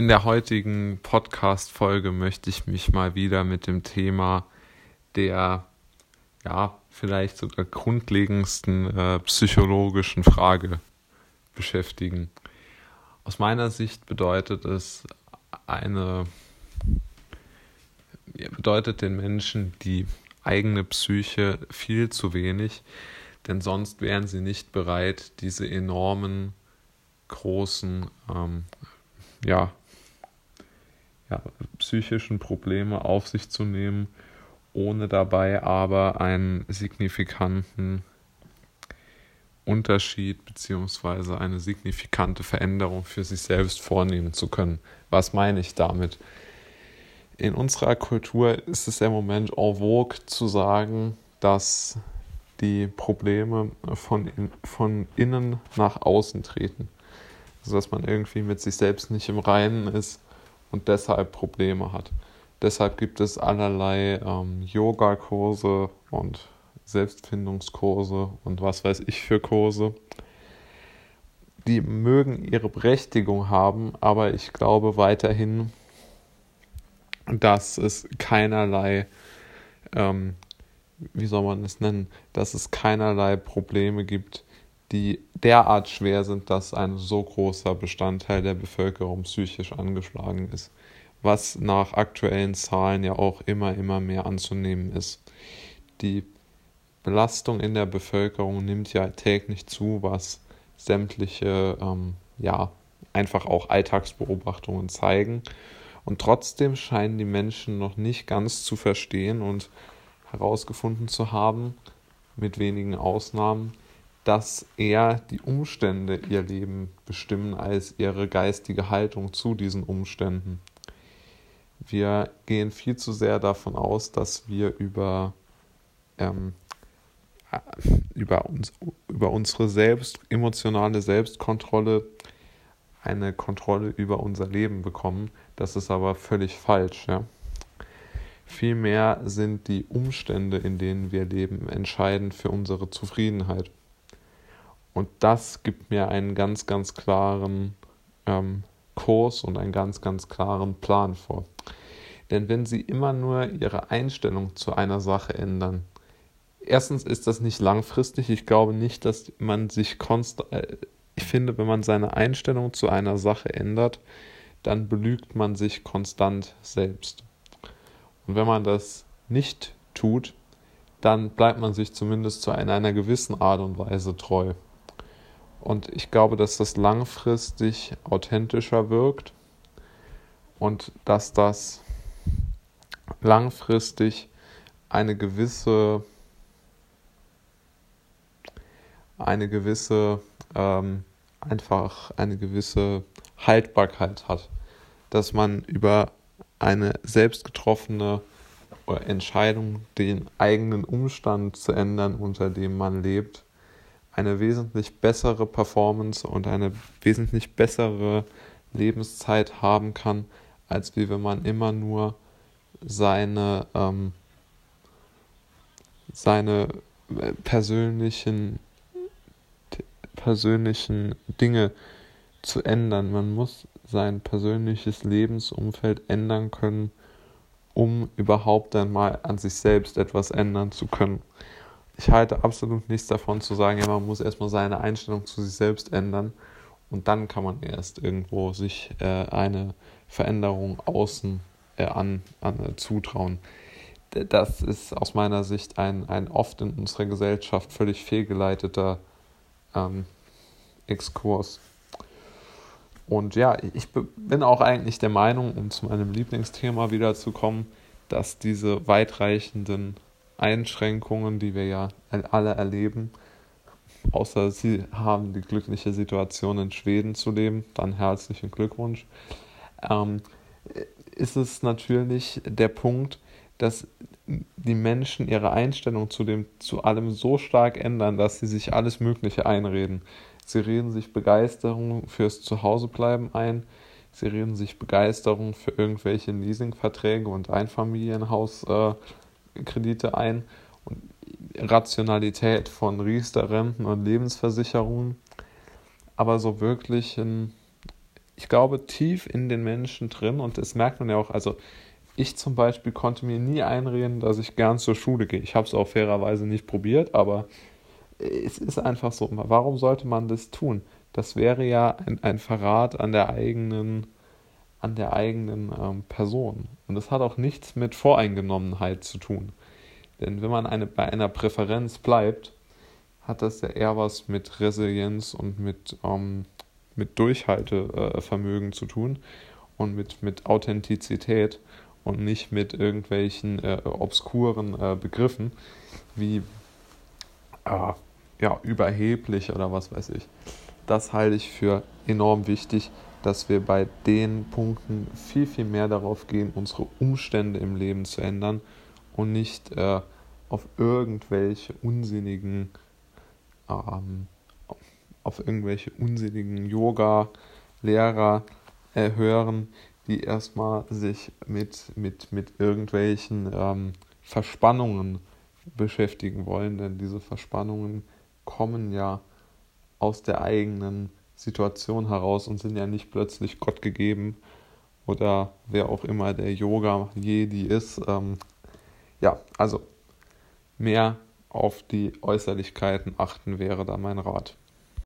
In der heutigen Podcast-Folge möchte ich mich mal wieder mit dem Thema der, ja, vielleicht sogar grundlegendsten äh, psychologischen Frage beschäftigen. Aus meiner Sicht bedeutet es eine, bedeutet den Menschen die eigene Psyche viel zu wenig, denn sonst wären sie nicht bereit, diese enormen, großen, ähm, ja, ja, psychischen Probleme auf sich zu nehmen, ohne dabei aber einen signifikanten Unterschied bzw. eine signifikante Veränderung für sich selbst vornehmen zu können. Was meine ich damit? In unserer Kultur ist es im Moment en vogue zu sagen, dass die Probleme von, in, von innen nach außen treten. Also dass man irgendwie mit sich selbst nicht im Reinen ist und deshalb Probleme hat. Deshalb gibt es allerlei ähm, Yoga-Kurse und Selbstfindungskurse und was weiß ich für Kurse. Die mögen ihre Berechtigung haben, aber ich glaube weiterhin, dass es keinerlei, ähm, wie soll man es nennen, dass es keinerlei Probleme gibt, die derart schwer sind, dass ein so großer Bestandteil der Bevölkerung psychisch angeschlagen ist, was nach aktuellen Zahlen ja auch immer, immer mehr anzunehmen ist. Die Belastung in der Bevölkerung nimmt ja täglich zu, was sämtliche, ähm, ja, einfach auch Alltagsbeobachtungen zeigen. Und trotzdem scheinen die Menschen noch nicht ganz zu verstehen und herausgefunden zu haben, mit wenigen Ausnahmen, dass eher die Umstände ihr Leben bestimmen als ihre geistige Haltung zu diesen Umständen. Wir gehen viel zu sehr davon aus, dass wir über ähm, über, uns, über unsere selbst, emotionale Selbstkontrolle eine Kontrolle über unser Leben bekommen. Das ist aber völlig falsch. Ja? Vielmehr sind die Umstände, in denen wir leben, entscheidend für unsere Zufriedenheit. Und das gibt mir einen ganz, ganz klaren ähm, Kurs und einen ganz, ganz klaren Plan vor. Denn wenn Sie immer nur Ihre Einstellung zu einer Sache ändern, erstens ist das nicht langfristig. Ich glaube nicht, dass man sich konstant. Äh, ich finde, wenn man seine Einstellung zu einer Sache ändert, dann belügt man sich konstant selbst. Und wenn man das nicht tut, dann bleibt man sich zumindest zu einer, einer gewissen Art und Weise treu. Und ich glaube, dass das langfristig authentischer wirkt und dass das langfristig eine gewisse eine gewisse, ähm, einfach eine gewisse Haltbarkeit hat. Dass man über eine selbst getroffene Entscheidung, den eigenen Umstand zu ändern, unter dem man lebt, eine wesentlich bessere Performance und eine wesentlich bessere Lebenszeit haben kann, als wie wenn man immer nur seine, ähm, seine äh, persönlichen persönlichen Dinge zu ändern. Man muss sein persönliches Lebensumfeld ändern können, um überhaupt einmal an sich selbst etwas ändern zu können. Ich halte absolut nichts davon zu sagen, ja, man muss erstmal seine Einstellung zu sich selbst ändern und dann kann man erst irgendwo sich äh, eine Veränderung außen äh, an, an äh, zutrauen. Das ist aus meiner Sicht ein, ein oft in unserer Gesellschaft völlig fehlgeleiteter ähm, Exkurs. Und ja, ich bin auch eigentlich der Meinung, um zu meinem Lieblingsthema wiederzukommen, dass diese weitreichenden Einschränkungen, die wir ja alle erleben, außer Sie haben die glückliche Situation in Schweden zu leben, dann herzlichen Glückwunsch, ähm, ist es natürlich der Punkt, dass die Menschen ihre Einstellung zu, dem, zu allem so stark ändern, dass sie sich alles Mögliche einreden. Sie reden sich Begeisterung fürs Zuhausebleiben ein. Sie reden sich Begeisterung für irgendwelche Leasingverträge und Einfamilienhauskredite äh, ein und Rationalität von Riester-Renten und Lebensversicherungen. Aber so wirklich, in, ich glaube, tief in den Menschen drin und das merkt man ja auch, also ich zum Beispiel konnte mir nie einreden, dass ich gern zur Schule gehe. Ich habe es auch fairerweise nicht probiert, aber es ist einfach so. Warum sollte man das tun? Das wäre ja ein, ein Verrat an der eigenen, an der eigenen ähm, Person. Und das hat auch nichts mit Voreingenommenheit zu tun. Denn wenn man eine, bei einer Präferenz bleibt, hat das ja eher was mit Resilienz und mit, ähm, mit Durchhaltevermögen äh, zu tun und mit, mit Authentizität und nicht mit irgendwelchen äh, obskuren äh, Begriffen wie äh, ja, überheblich oder was weiß ich. Das halte ich für enorm wichtig, dass wir bei den Punkten viel, viel mehr darauf gehen, unsere Umstände im Leben zu ändern und nicht äh, auf irgendwelche unsinnigen ähm, auf irgendwelche unsinnigen Yoga-Lehrer äh, hören, die erstmal sich mit, mit, mit irgendwelchen ähm, Verspannungen beschäftigen wollen, denn diese Verspannungen kommen ja aus der eigenen Situation heraus und sind ja nicht plötzlich Gott gegeben oder wer auch immer der Yoga-Jedi ist. Ähm, ja, also mehr auf die Äußerlichkeiten achten wäre da mein Rat.